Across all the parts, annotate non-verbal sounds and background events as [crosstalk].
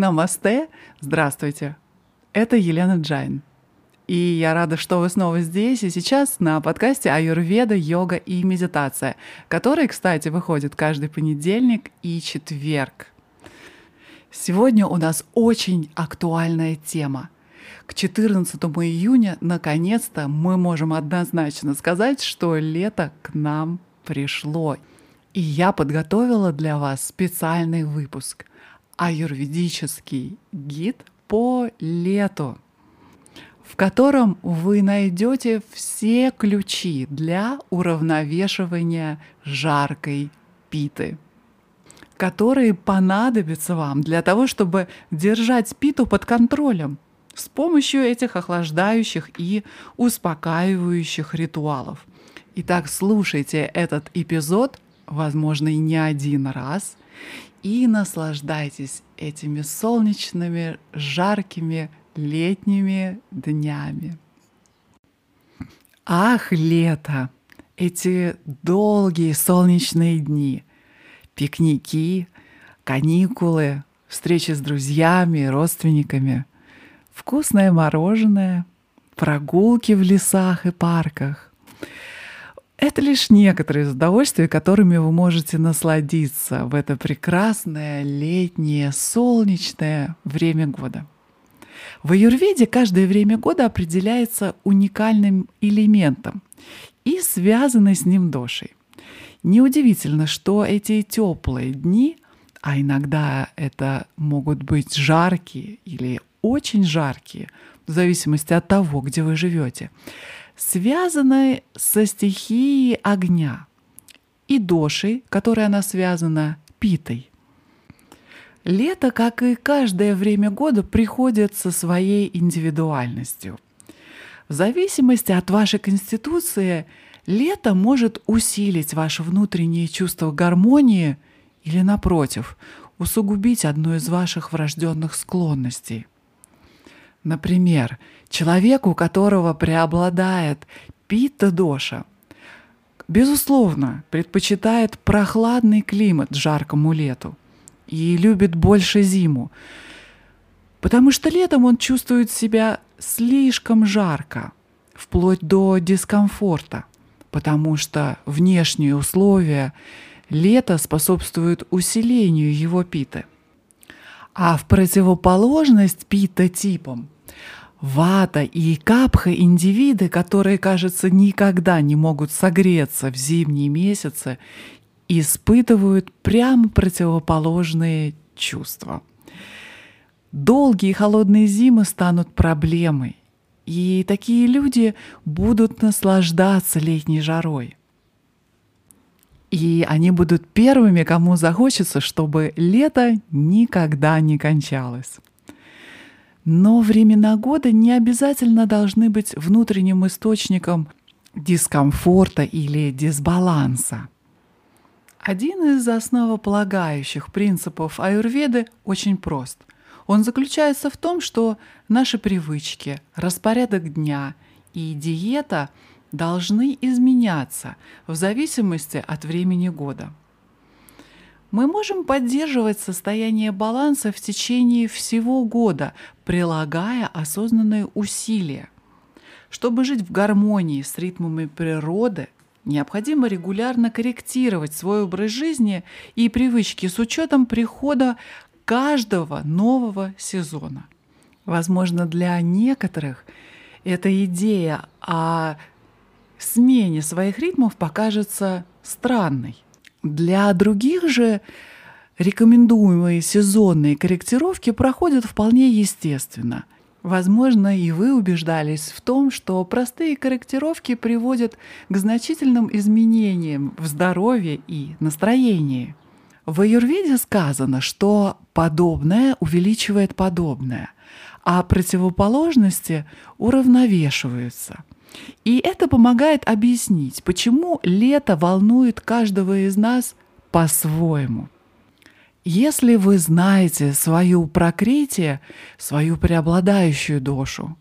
Намасте! Здравствуйте! Это Елена Джайн. И я рада, что вы снова здесь и сейчас на подкасте «Аюрведа, йога и медитация», который, кстати, выходит каждый понедельник и четверг. Сегодня у нас очень актуальная тема. К 14 июня, наконец-то, мы можем однозначно сказать, что лето к нам пришло. И я подготовила для вас специальный выпуск аюрведический гид по лету, в котором вы найдете все ключи для уравновешивания жаркой питы, которые понадобятся вам для того, чтобы держать питу под контролем с помощью этих охлаждающих и успокаивающих ритуалов. Итак, слушайте этот эпизод, возможно, и не один раз, и наслаждайтесь этими солнечными, жаркими летними днями. Ах, лето! Эти долгие солнечные дни, пикники, каникулы, встречи с друзьями, родственниками, вкусное мороженое, прогулки в лесах и парках, это лишь некоторые из удовольствий, которыми вы можете насладиться в это прекрасное летнее солнечное время года. В аюрведе каждое время года определяется уникальным элементом и связанной с ним дошей. Неудивительно, что эти теплые дни, а иногда это могут быть жаркие или очень жаркие, в зависимости от того, где вы живете, связаны со стихией огня и дошей, которой она связана питой. Лето, как и каждое время года, приходит со своей индивидуальностью. В зависимости от вашей конституции, лето может усилить ваше внутреннее чувство гармонии или, напротив, усугубить одну из ваших врожденных склонностей. Например, человек, у которого преобладает питта-доша, безусловно, предпочитает прохладный климат жаркому лету и любит больше зиму, потому что летом он чувствует себя слишком жарко, вплоть до дискомфорта, потому что внешние условия лета способствуют усилению его питы. А в противоположность пита-типам Вата и капха – индивиды, которые, кажется, никогда не могут согреться в зимние месяцы, испытывают прямо противоположные чувства. Долгие холодные зимы станут проблемой, и такие люди будут наслаждаться летней жарой. И они будут первыми, кому захочется, чтобы лето никогда не кончалось. Но времена года не обязательно должны быть внутренним источником дискомфорта или дисбаланса. Один из основополагающих принципов аюрведы очень прост. Он заключается в том, что наши привычки, распорядок дня и диета должны изменяться в зависимости от времени года – мы можем поддерживать состояние баланса в течение всего года, прилагая осознанные усилия. Чтобы жить в гармонии с ритмами природы, необходимо регулярно корректировать свой образ жизни и привычки с учетом прихода каждого нового сезона. Возможно, для некоторых эта идея о смене своих ритмов покажется странной. Для других же рекомендуемые сезонные корректировки проходят вполне естественно. Возможно, и вы убеждались в том, что простые корректировки приводят к значительным изменениям в здоровье и настроении. В аюрведе сказано, что подобное увеличивает подобное, а противоположности уравновешиваются – и это помогает объяснить, почему лето волнует каждого из нас по-своему. Если вы знаете свою прокрытие, свою преобладающую душу,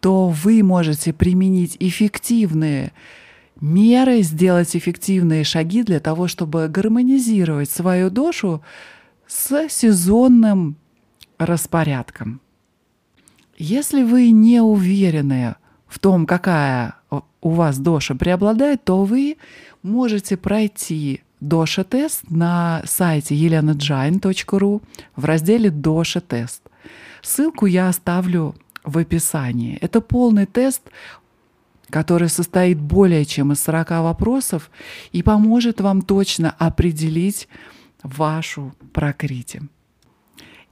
то вы можете применить эффективные меры, сделать эффективные шаги для того, чтобы гармонизировать свою душу с сезонным распорядком. Если вы не уверены в том, какая у вас доша преобладает, то вы можете пройти доша-тест на сайте elenajain.ru в разделе «Доша-тест». Ссылку я оставлю в описании. Это полный тест, который состоит более чем из 40 вопросов и поможет вам точно определить вашу прокрити.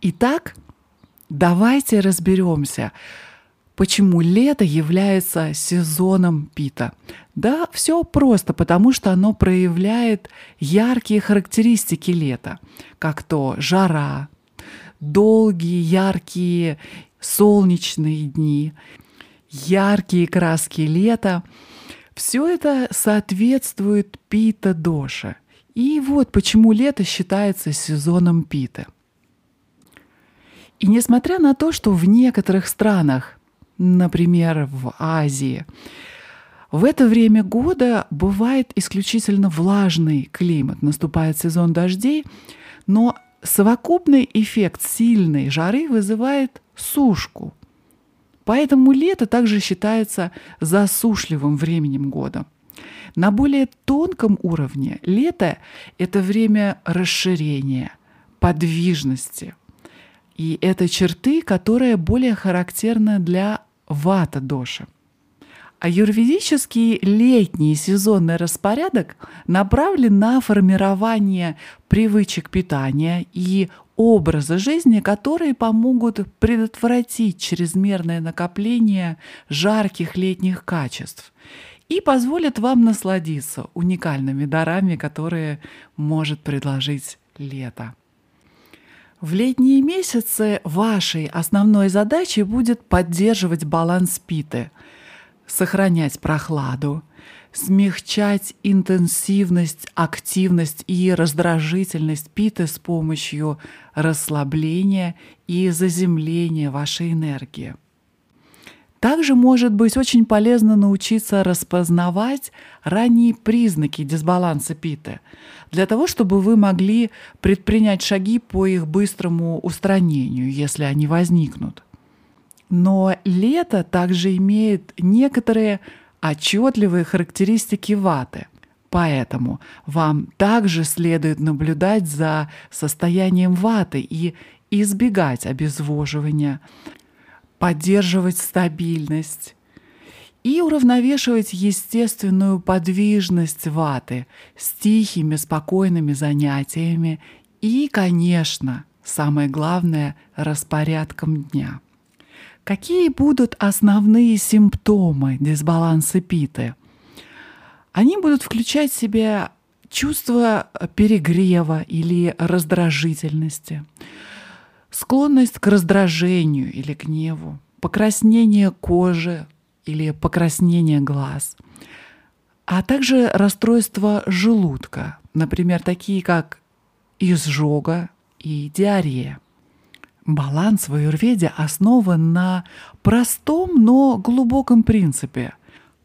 Итак, давайте разберемся, почему лето является сезоном пита. Да, все просто, потому что оно проявляет яркие характеристики лета, как то жара, долгие, яркие, солнечные дни, яркие краски лета. Все это соответствует пита доша. И вот почему лето считается сезоном пита. И несмотря на то, что в некоторых странах, например, в Азии, в это время года бывает исключительно влажный климат, наступает сезон дождей, но совокупный эффект сильной жары вызывает сушку. Поэтому лето также считается засушливым временем года. На более тонком уровне лето — это время расширения, подвижности. И это черты, которые более характерны для вата-доши — а юридический летний сезонный распорядок направлен на формирование привычек питания и образа жизни, которые помогут предотвратить чрезмерное накопление жарких летних качеств и позволят вам насладиться уникальными дарами, которые может предложить лето. В летние месяцы вашей основной задачей будет поддерживать баланс питы – сохранять прохладу, смягчать интенсивность, активность и раздражительность питы с помощью расслабления и заземления вашей энергии. Также может быть очень полезно научиться распознавать ранние признаки дисбаланса питы, для того, чтобы вы могли предпринять шаги по их быстрому устранению, если они возникнут. Но лето также имеет некоторые отчетливые характеристики ваты. Поэтому вам также следует наблюдать за состоянием ваты и избегать обезвоживания, поддерживать стабильность и уравновешивать естественную подвижность ваты с тихими, спокойными занятиями и, конечно, самое главное, распорядком дня. Какие будут основные симптомы дисбаланса питы? Они будут включать в себя чувство перегрева или раздражительности, склонность к раздражению или гневу, покраснение кожи или покраснение глаз, а также расстройства желудка, например, такие как изжога и диарея. Баланс в аюрведе основан на простом, но глубоком принципе.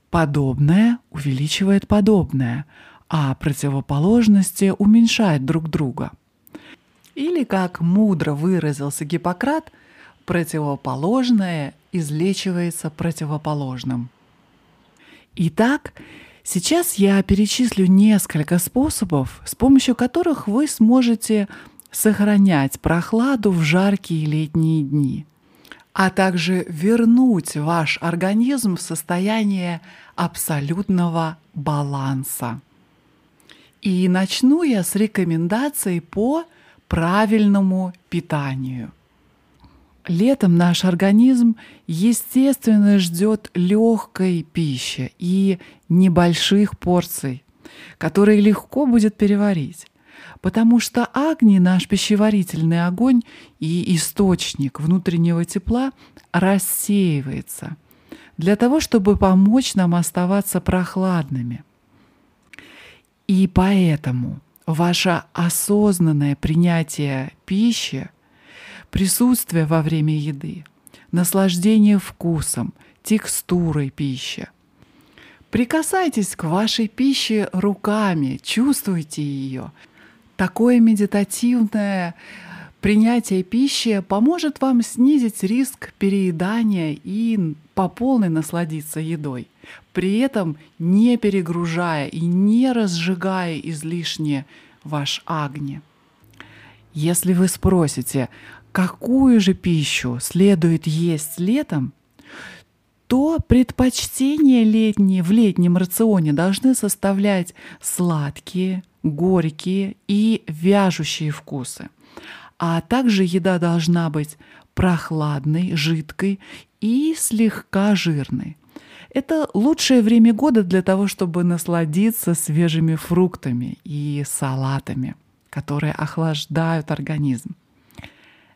Подобное увеличивает подобное, а противоположности уменьшают друг друга. Или, как мудро выразился Гиппократ, противоположное излечивается противоположным. Итак, сейчас я перечислю несколько способов, с помощью которых вы сможете сохранять прохладу в жаркие летние дни, а также вернуть ваш организм в состояние абсолютного баланса. И начну я с рекомендаций по правильному питанию. Летом наш организм, естественно, ждет легкой пищи и небольших порций, которые легко будет переварить потому что Агни, наш пищеварительный огонь и источник внутреннего тепла, рассеивается для того, чтобы помочь нам оставаться прохладными. И поэтому ваше осознанное принятие пищи, присутствие во время еды, наслаждение вкусом, текстурой пищи. Прикасайтесь к вашей пище руками, чувствуйте ее – такое медитативное Принятие пищи поможет вам снизить риск переедания и по полной насладиться едой, при этом не перегружая и не разжигая излишне ваш агни. Если вы спросите, какую же пищу следует есть летом, то предпочтения летние в летнем рационе должны составлять сладкие, горькие и вяжущие вкусы. А также еда должна быть прохладной, жидкой и слегка жирной. Это лучшее время года для того, чтобы насладиться свежими фруктами и салатами, которые охлаждают организм.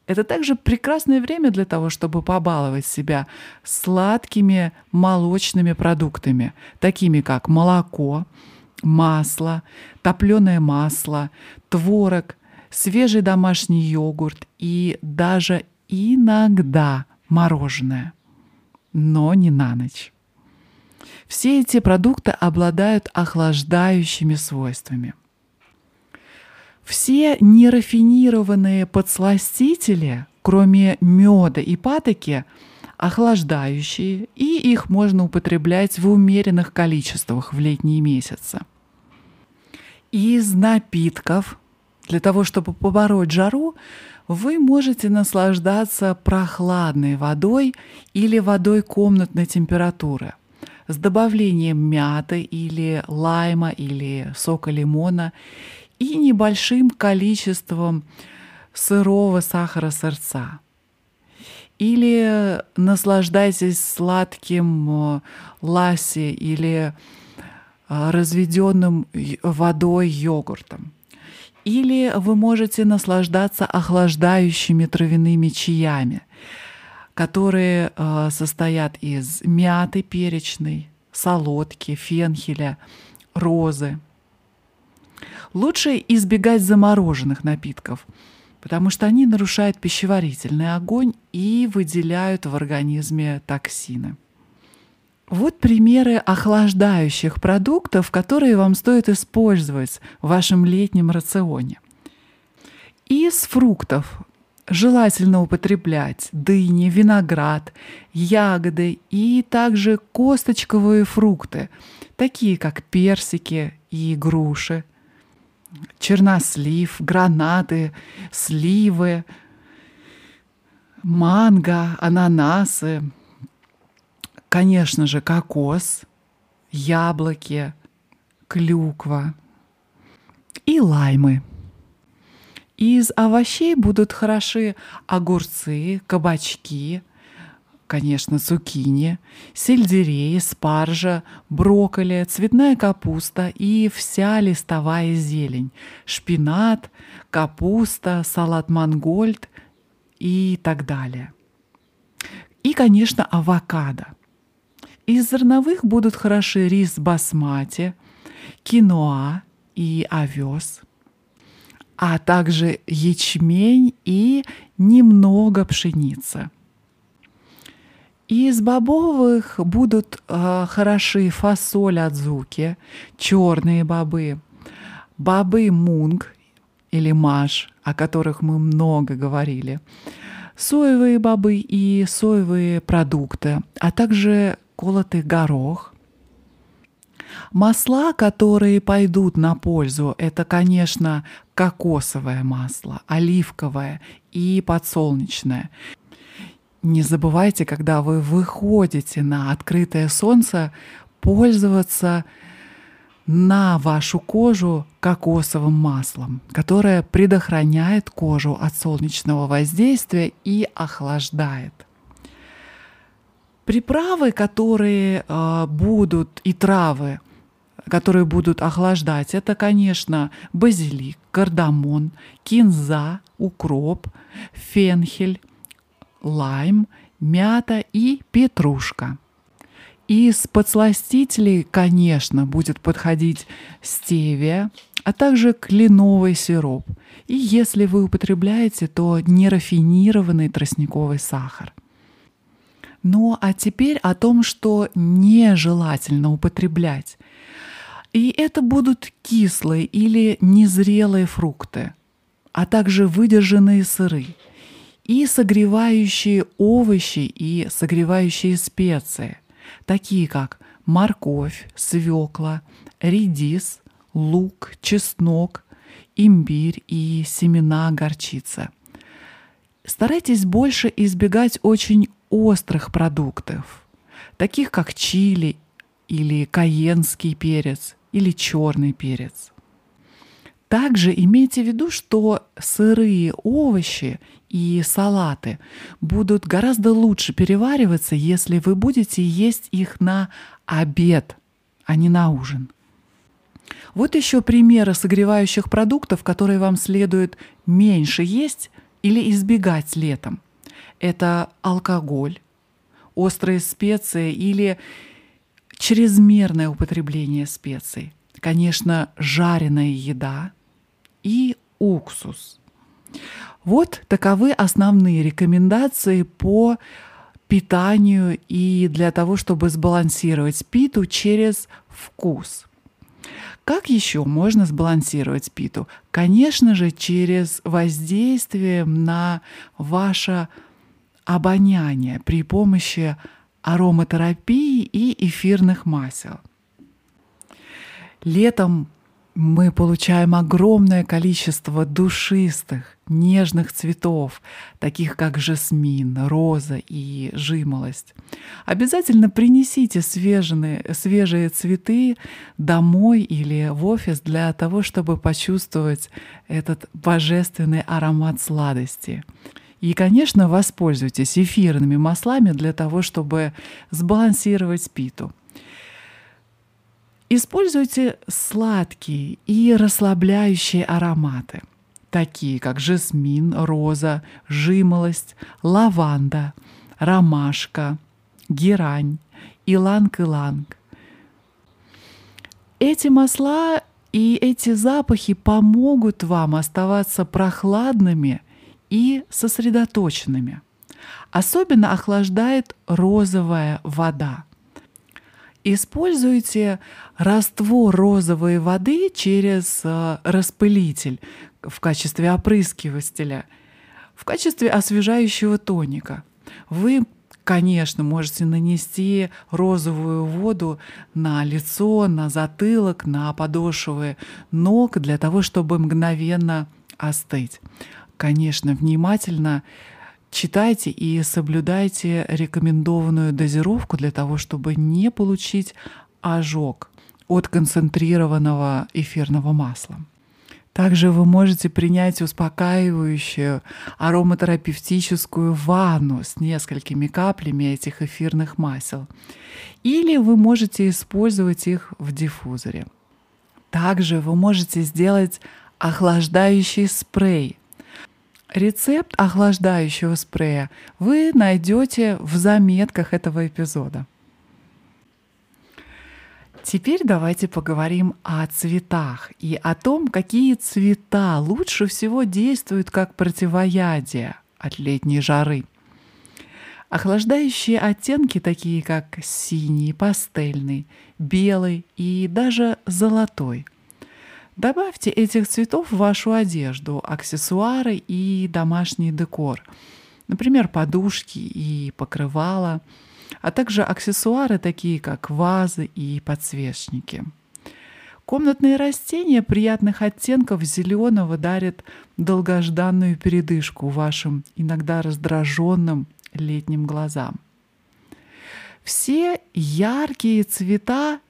Это также прекрасное время для того, чтобы побаловать себя сладкими молочными продуктами, такими как молоко, масло, топленое масло, творог, свежий домашний йогурт и даже иногда мороженое. Но не на ночь. Все эти продукты обладают охлаждающими свойствами. Все нерафинированные подсластители, кроме меда и патоки, охлаждающие, и их можно употреблять в умеренных количествах в летние месяцы. Из напитков для того, чтобы побороть жару, вы можете наслаждаться прохладной водой или водой комнатной температуры с добавлением мяты или лайма или сока лимона и небольшим количеством сырого сахара сырца. Или наслаждайтесь сладким э, ласси или э, разведенным водой йогуртом. Или вы можете наслаждаться охлаждающими травяными чаями, которые э, состоят из мяты перечной, солодки, фенхеля, розы. Лучше избегать замороженных напитков, потому что они нарушают пищеварительный огонь и выделяют в организме токсины. Вот примеры охлаждающих продуктов, которые вам стоит использовать в вашем летнем рационе. Из фруктов желательно употреблять дыни, виноград, ягоды и также косточковые фрукты, такие как персики и груши, чернослив, гранаты, сливы, манго, ананасы, конечно же, кокос, яблоки, клюква и лаймы. Из овощей будут хороши огурцы, кабачки, конечно, цукини, сельдерей, спаржа, брокколи, цветная капуста и вся листовая зелень, шпинат, капуста, салат мангольд и так далее. И, конечно, авокадо – из зерновых будут хороши рис басмати, киноа и овес, а также ячмень и немного пшеницы. Из бобовых будут э, хороши фасоль адзуки, черные бобы, бобы мунг или маш, о которых мы много говорили, соевые бобы и соевые продукты, а также колотый горох. Масла, которые пойдут на пользу, это, конечно, кокосовое масло, оливковое и подсолнечное. Не забывайте, когда вы выходите на открытое солнце, пользоваться на вашу кожу кокосовым маслом, которое предохраняет кожу от солнечного воздействия и охлаждает. Приправы, которые э, будут, и травы, которые будут охлаждать, это, конечно, базилик, кардамон, кинза, укроп, фенхель, лайм, мята и петрушка. Из подсластителей, конечно, будет подходить стевия, а также кленовый сироп. И если вы употребляете, то нерафинированный тростниковый сахар. Ну а теперь о том, что нежелательно употреблять. И это будут кислые или незрелые фрукты, а также выдержанные сыры и согревающие овощи и согревающие специи, такие как морковь, свекла, редис, лук, чеснок, имбирь и семена горчицы. Старайтесь больше избегать очень острых продуктов, таких как чили или каенский перец или черный перец. Также имейте в виду, что сырые овощи и салаты будут гораздо лучше перевариваться, если вы будете есть их на обед, а не на ужин. Вот еще примеры согревающих продуктов, которые вам следует меньше есть или избегать летом. Это алкоголь, острые специи или чрезмерное употребление специй. Конечно, жареная еда и уксус. Вот таковы основные рекомендации по питанию и для того, чтобы сбалансировать питу через вкус. Как еще можно сбалансировать питу? Конечно же, через воздействие на ваше обоняние при помощи ароматерапии и эфирных масел. Летом мы получаем огромное количество душистых, нежных цветов, таких как жасмин, роза и жимолость. Обязательно принесите свежие, свежие цветы домой или в офис для того, чтобы почувствовать этот божественный аромат сладости. И, конечно, воспользуйтесь эфирными маслами для того, чтобы сбалансировать питу. Используйте сладкие и расслабляющие ароматы, такие как жасмин, роза, жимолость, лаванда, ромашка, герань, иланг-иланг. Эти масла и эти запахи помогут вам оставаться прохладными и сосредоточенными. Особенно охлаждает розовая вода – Используйте раствор розовой воды через э, распылитель в качестве опрыскивателя, в качестве освежающего тоника. Вы, конечно, можете нанести розовую воду на лицо, на затылок, на подошвы ног для того, чтобы мгновенно остыть. Конечно, внимательно Читайте и соблюдайте рекомендованную дозировку для того, чтобы не получить ожог от концентрированного эфирного масла. Также вы можете принять успокаивающую ароматерапевтическую ванну с несколькими каплями этих эфирных масел. Или вы можете использовать их в диффузоре. Также вы можете сделать охлаждающий спрей Рецепт охлаждающего спрея вы найдете в заметках этого эпизода. Теперь давайте поговорим о цветах и о том, какие цвета лучше всего действуют как противоядие от летней жары. Охлаждающие оттенки, такие как синий, пастельный, белый и даже золотой – Добавьте этих цветов в вашу одежду, аксессуары и домашний декор. Например, подушки и покрывала, а также аксессуары, такие как вазы и подсвечники. Комнатные растения приятных оттенков зеленого дарят долгожданную передышку вашим иногда раздраженным летним глазам. Все яркие цвета,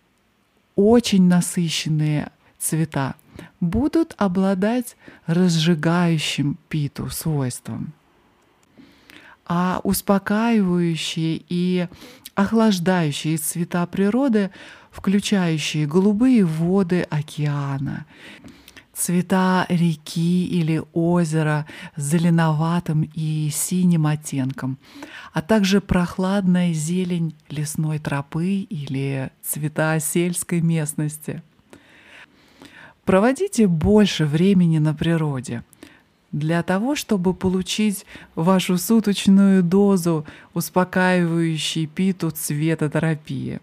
очень насыщенные цвета будут обладать разжигающим питу свойством. А успокаивающие и охлаждающие цвета природы, включающие голубые воды океана, цвета реки или озера с зеленоватым и синим оттенком, а также прохладная зелень лесной тропы или цвета сельской местности – Проводите больше времени на природе для того, чтобы получить вашу суточную дозу успокаивающей питу цветотерапии.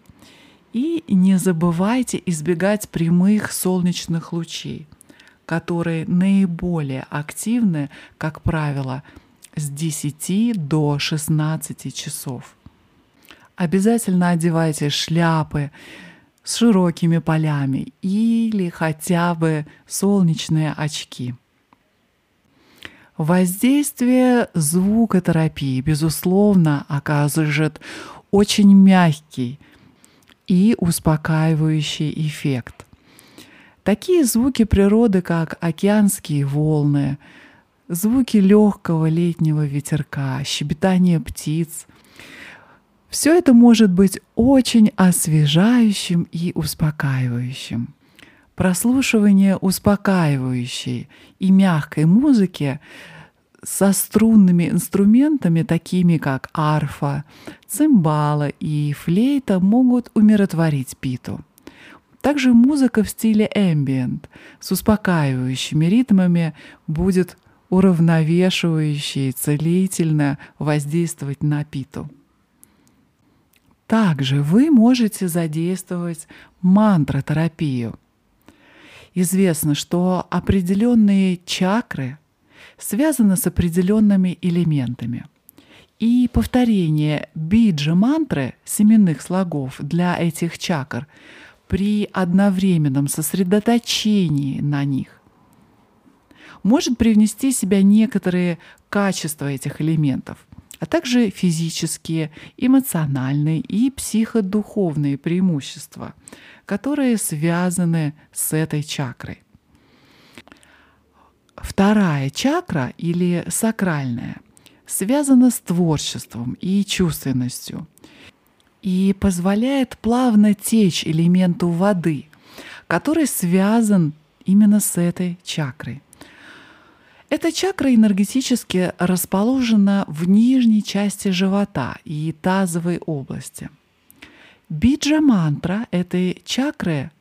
И не забывайте избегать прямых солнечных лучей. которые наиболее активны, как правило, с 10 до 16 часов. Обязательно одевайте шляпы с широкими полями или хотя бы солнечные очки. Воздействие звукотерапии, безусловно, оказывает очень мягкий и успокаивающий эффект. Такие звуки природы, как океанские волны, звуки легкого летнего ветерка, щебетание птиц, все это может быть очень освежающим и успокаивающим. Прослушивание успокаивающей и мягкой музыки со струнными инструментами, такими как арфа, цимбала и флейта, могут умиротворить питу. Также музыка в стиле ambient с успокаивающими ритмами будет уравновешивающе и целительно воздействовать на питу. Также вы можете задействовать мантротерапию. Известно, что определенные чакры связаны с определенными элементами. И повторение биджа мантры семенных слогов для этих чакр при одновременном сосредоточении на них может привнести в себя некоторые качества этих элементов а также физические, эмоциональные и психодуховные преимущества, которые связаны с этой чакрой. Вторая чакра или сакральная связана с творчеством и чувственностью и позволяет плавно течь элементу воды, который связан именно с этой чакрой. Эта чакра энергетически расположена в нижней части живота и тазовой области. Биджа-мантра этой чакры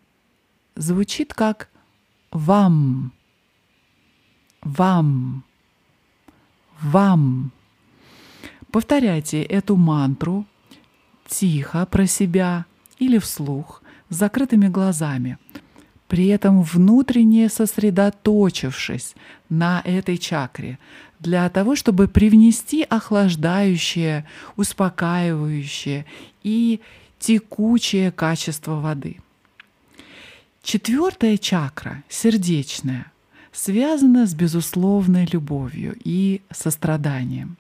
звучит как «вам», «вам», «вам». Повторяйте эту мантру тихо про себя или вслух с закрытыми глазами – при этом внутренне сосредоточившись на этой чакре, для того, чтобы привнести охлаждающее, успокаивающее и текучее качество воды. Четвертая чакра, сердечная, связана с безусловной любовью и состраданием.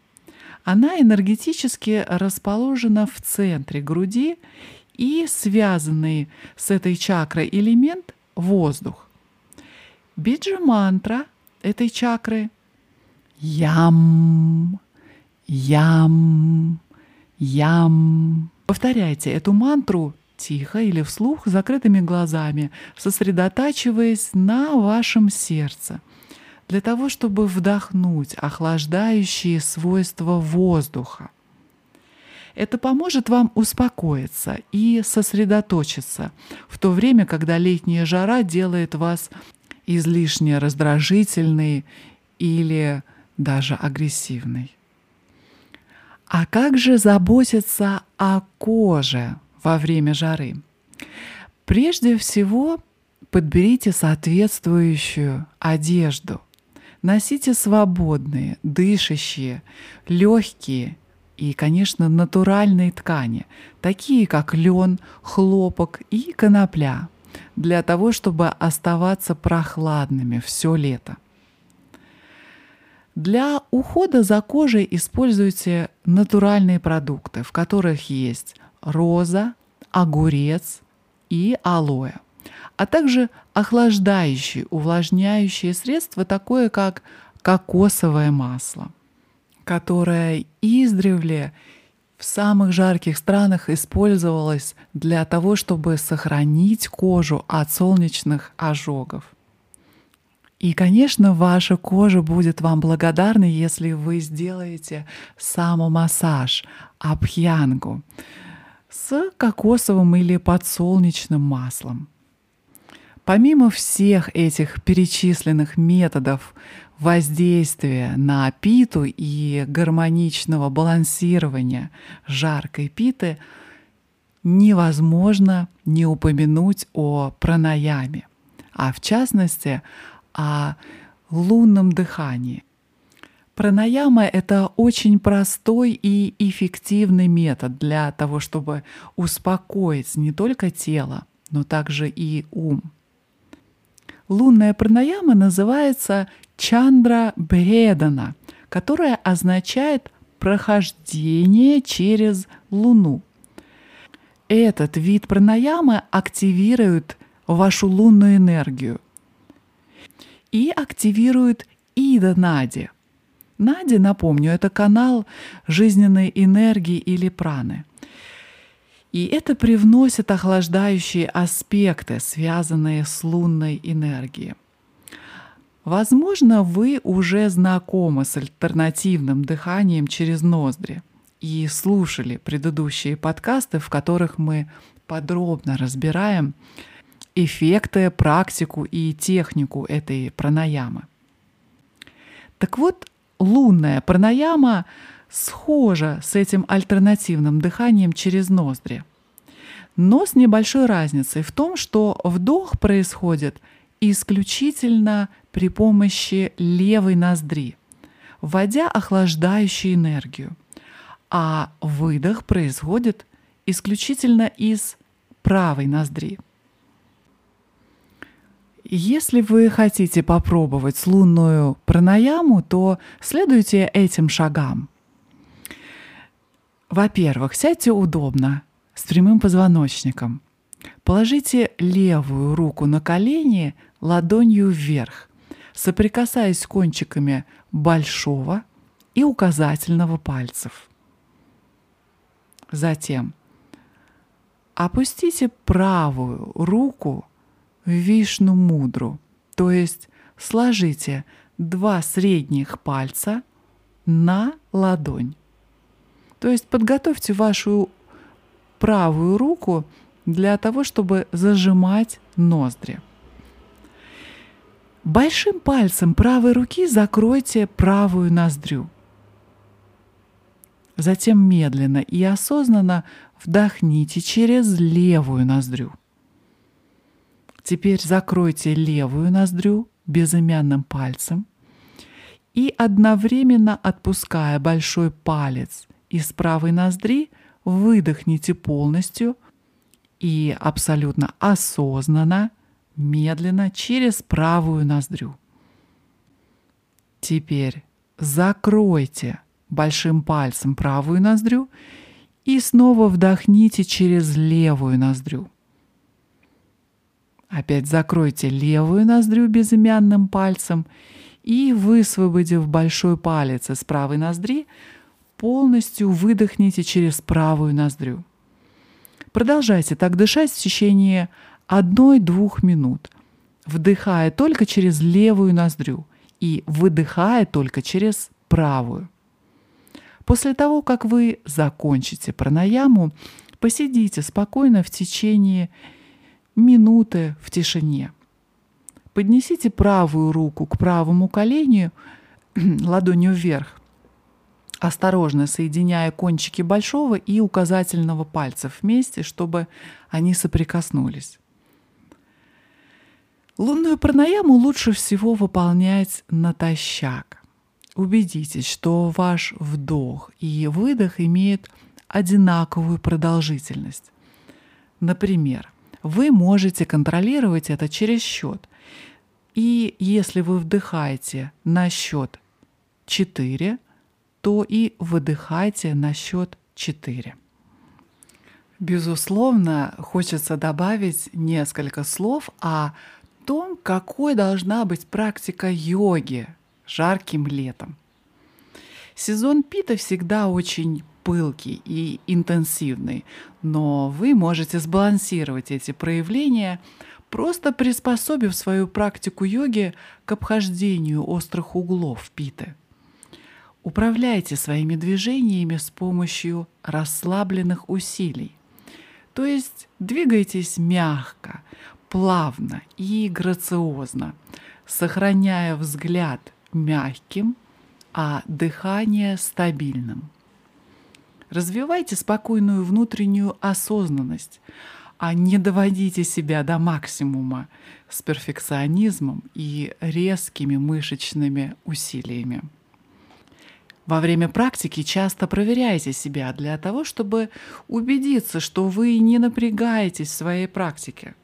Она энергетически расположена в центре груди и связанный с этой чакрой элемент воздух. Биджа-мантра этой чакры Ям, ям, ям. Повторяйте эту мантру тихо или вслух закрытыми глазами, сосредотачиваясь на вашем сердце, для того, чтобы вдохнуть охлаждающие свойства воздуха. Это поможет вам успокоиться и сосредоточиться в то время, когда летняя жара делает вас излишне раздражительной или даже агрессивной. А как же заботиться о коже во время жары? Прежде всего, подберите соответствующую одежду. Носите свободные, дышащие, легкие и, конечно, натуральные ткани, такие как лен, хлопок и конопля, для того, чтобы оставаться прохладными все лето. Для ухода за кожей используйте натуральные продукты, в которых есть роза, огурец и алоэ, а также охлаждающие, увлажняющие средства, такое как кокосовое масло которая издревле в самых жарких странах использовалась для того, чтобы сохранить кожу от солнечных ожогов. И, конечно, ваша кожа будет вам благодарна, если вы сделаете самомассаж, абхьянгу с кокосовым или подсолнечным маслом. Помимо всех этих перечисленных методов воздействия на питу и гармоничного балансирования жаркой питы, невозможно не упомянуть о пранаяме, а в частности о лунном дыхании. Пранаяма — это очень простой и эффективный метод для того, чтобы успокоить не только тело, но также и ум. Лунная пранаяма называется Чандра Бхедана, которая означает прохождение через Луну. Этот вид пранаямы активирует вашу лунную энергию и активирует Ида Нади. Нади, напомню, это канал жизненной энергии или праны. И это привносит охлаждающие аспекты, связанные с лунной энергией. Возможно, вы уже знакомы с альтернативным дыханием через ноздри и слушали предыдущие подкасты, в которых мы подробно разбираем эффекты, практику и технику этой пранаямы. Так вот, лунная пранаяма схожа с этим альтернативным дыханием через ноздри. Но с небольшой разницей в том, что вдох происходит исключительно при помощи левой ноздри, вводя охлаждающую энергию, а выдох происходит исключительно из правой ноздри. Если вы хотите попробовать лунную пранаяму, то следуйте этим шагам. Во-первых, сядьте удобно, с прямым позвоночником. Положите левую руку на колени ладонью вверх соприкасаясь кончиками большого и указательного пальцев. Затем опустите правую руку в вишну мудру, то есть сложите два средних пальца на ладонь. То есть подготовьте вашу правую руку для того, чтобы зажимать ноздри. Большим пальцем правой руки закройте правую ноздрю. Затем медленно и осознанно вдохните через левую ноздрю. Теперь закройте левую ноздрю безымянным пальцем и одновременно отпуская большой палец из правой ноздри, выдохните полностью и абсолютно осознанно медленно через правую ноздрю. Теперь закройте большим пальцем правую ноздрю и снова вдохните через левую ноздрю. Опять закройте левую ноздрю безымянным пальцем и, высвободив большой палец из правой ноздри, полностью выдохните через правую ноздрю. Продолжайте так дышать в течение одной-двух минут, вдыхая только через левую ноздрю и выдыхая только через правую. После того, как вы закончите пранаяму, посидите спокойно в течение минуты в тишине. Поднесите правую руку к правому коленю, [clears throat] ладонью вверх, осторожно соединяя кончики большого и указательного пальцев вместе, чтобы они соприкоснулись. Лунную пранаяму лучше всего выполнять натощак. Убедитесь, что ваш вдох и выдох имеют одинаковую продолжительность. Например, вы можете контролировать это через счет. И если вы вдыхаете на счет 4, то и выдыхайте на счет 4. Безусловно, хочется добавить несколько слов о том, какой должна быть практика йоги жарким летом. Сезон пита всегда очень пылкий и интенсивный, но вы можете сбалансировать эти проявления, просто приспособив свою практику йоги к обхождению острых углов питы. Управляйте своими движениями с помощью расслабленных усилий. То есть двигайтесь мягко, плавно и грациозно, сохраняя взгляд мягким, а дыхание стабильным. Развивайте спокойную внутреннюю осознанность, а не доводите себя до максимума с перфекционизмом и резкими мышечными усилиями. Во время практики часто проверяйте себя для того, чтобы убедиться, что вы не напрягаетесь в своей практике.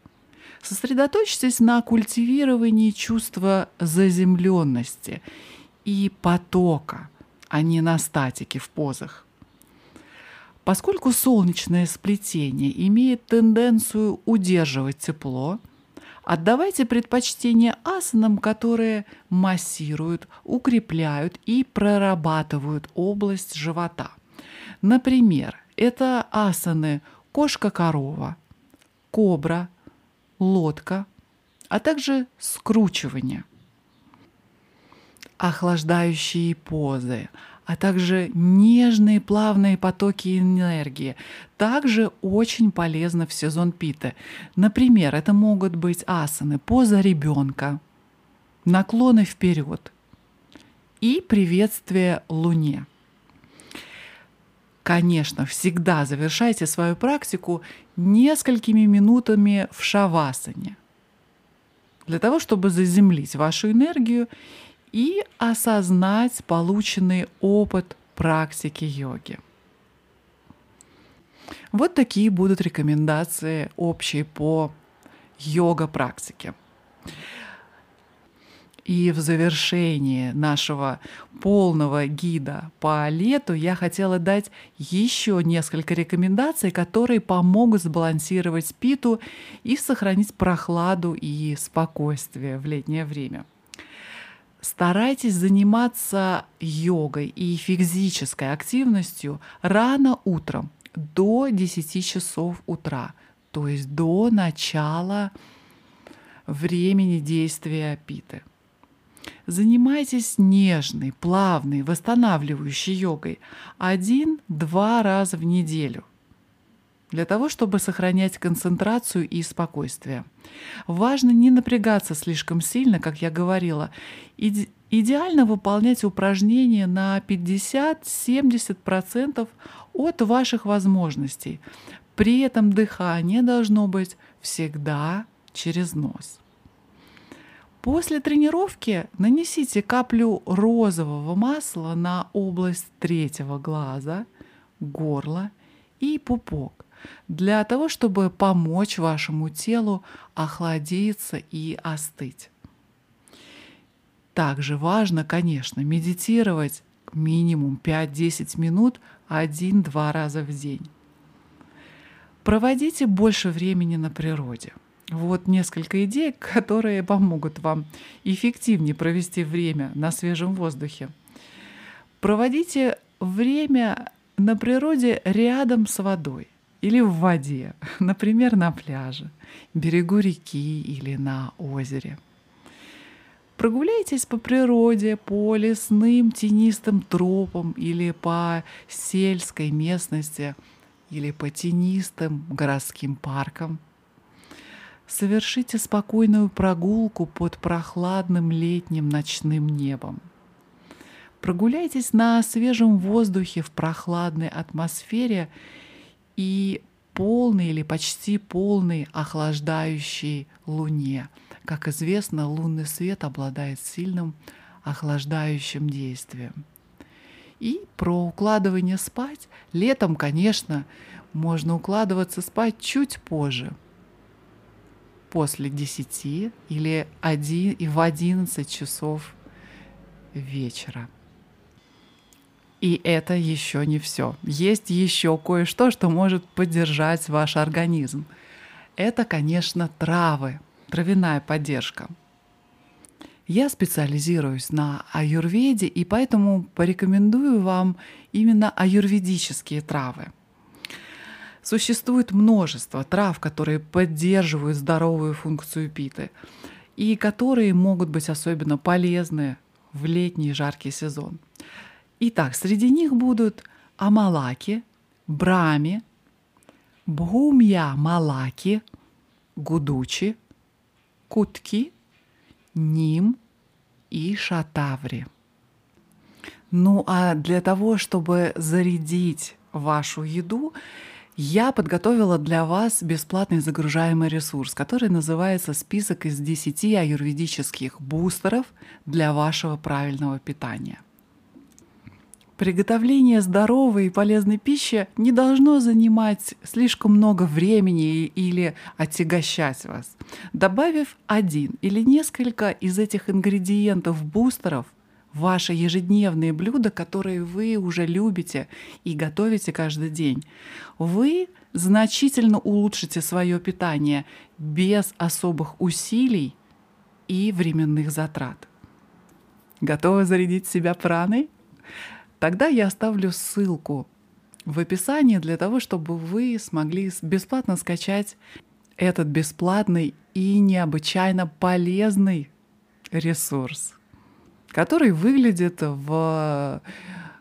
Сосредоточьтесь на культивировании чувства заземленности и потока, а не на статике в позах. Поскольку солнечное сплетение имеет тенденцию удерживать тепло – Отдавайте предпочтение асанам, которые массируют, укрепляют и прорабатывают область живота. Например, это асаны кошка-корова, кобра, лодка, а также скручивание. Охлаждающие позы – а также нежные плавные потоки энергии, также очень полезно в сезон питы. Например, это могут быть асаны, поза ребенка, наклоны вперед и приветствие Луне. Конечно, всегда завершайте свою практику несколькими минутами в шавасане для того, чтобы заземлить вашу энергию и осознать полученный опыт практики йоги. Вот такие будут рекомендации общие по йога-практике. И в завершении нашего полного гида по лету я хотела дать еще несколько рекомендаций, которые помогут сбалансировать питу и сохранить прохладу и спокойствие в летнее время. Старайтесь заниматься йогой и физической активностью рано утром, до 10 часов утра, то есть до начала времени действия питы. Занимайтесь нежной, плавной, восстанавливающей йогой один-два раза в неделю для того, чтобы сохранять концентрацию и спокойствие. Важно не напрягаться слишком сильно, как я говорила. Иде идеально выполнять упражнения на 50-70% от ваших возможностей. При этом дыхание должно быть всегда через нос. После тренировки нанесите каплю розового масла на область третьего глаза, горло и пупок для того, чтобы помочь вашему телу охладиться и остыть. Также важно, конечно, медитировать минимум 5-10 минут один-два раза в день. Проводите больше времени на природе. Вот несколько идей, [laughs] которые помогут вам эффективнее провести время на свежем воздухе. Проводите время на природе рядом с водой или в воде, [laughs] например, на пляже, берегу реки или на озере. Прогуляйтесь по природе, по лесным тенистым тропам или по сельской местности или по тенистым городским паркам. Совершите спокойную прогулку под прохладным летним ночным небом. Прогуляйтесь на свежем воздухе в прохладной атмосфере и полной или почти полной охлаждающей луне. Как известно, лунный свет обладает сильным охлаждающим действием. И про укладывание спать. Летом, конечно, можно укладываться спать чуть позже, после 10 или 1 и в 11 часов вечера. И это еще не все. Есть еще кое-что, что может поддержать ваш организм. Это, конечно, травы, травяная поддержка. Я специализируюсь на аюрведе, и поэтому порекомендую вам именно аюрведические травы. Существует множество трав, которые поддерживают здоровую функцию питы и которые могут быть особенно полезны в летний жаркий сезон. Итак, среди них будут Амалаки, Брами, Бхумья Малаки, Гудучи, Кутки, Ним и Шатаври. Ну а для того, чтобы зарядить вашу еду, я подготовила для вас бесплатный загружаемый ресурс, который называется «Список из 10 аюрведических бустеров для вашего правильного питания». Приготовление здоровой и полезной пищи не должно занимать слишком много времени или отягощать вас. Добавив один или несколько из этих ингредиентов-бустеров в ваши ежедневные блюда, которые вы уже любите и готовите каждый день, вы значительно улучшите свое питание без особых усилий и временных затрат. Готовы зарядить себя праной? Тогда я оставлю ссылку в описании для того, чтобы вы смогли бесплатно скачать этот бесплатный и необычайно полезный ресурс, который выглядит в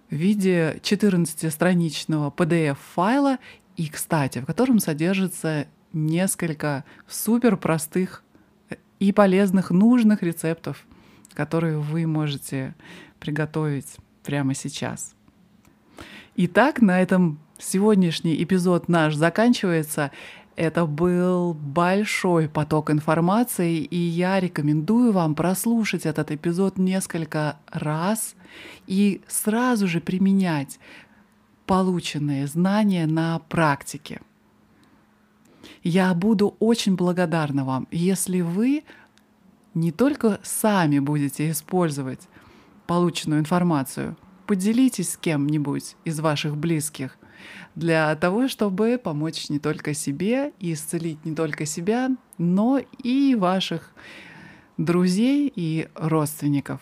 виде 14-страничного PDF-файла и, кстати, в котором содержится несколько супер простых и полезных, нужных рецептов, которые вы можете приготовить прямо сейчас. Итак, на этом сегодняшний эпизод наш заканчивается. Это был большой поток информации, и я рекомендую вам прослушать этот эпизод несколько раз и сразу же применять полученные знания на практике. Я буду очень благодарна вам, если вы не только сами будете использовать полученную информацию, поделитесь с кем-нибудь из ваших близких для того, чтобы помочь не только себе и исцелить не только себя, но и ваших друзей и родственников.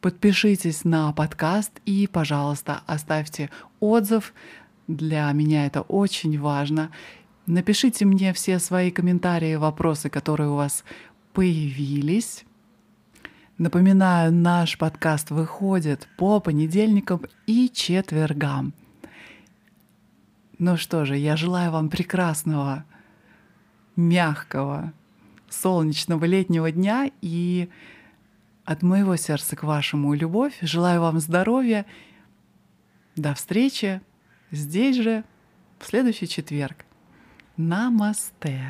Подпишитесь на подкаст и, пожалуйста, оставьте отзыв. Для меня это очень важно. Напишите мне все свои комментарии, вопросы, которые у вас появились. Напоминаю, наш подкаст выходит по понедельникам и четвергам. Ну что же, я желаю вам прекрасного, мягкого, солнечного летнего дня и от моего сердца к вашему любовь. Желаю вам здоровья. До встречи здесь же в следующий четверг. Намасте.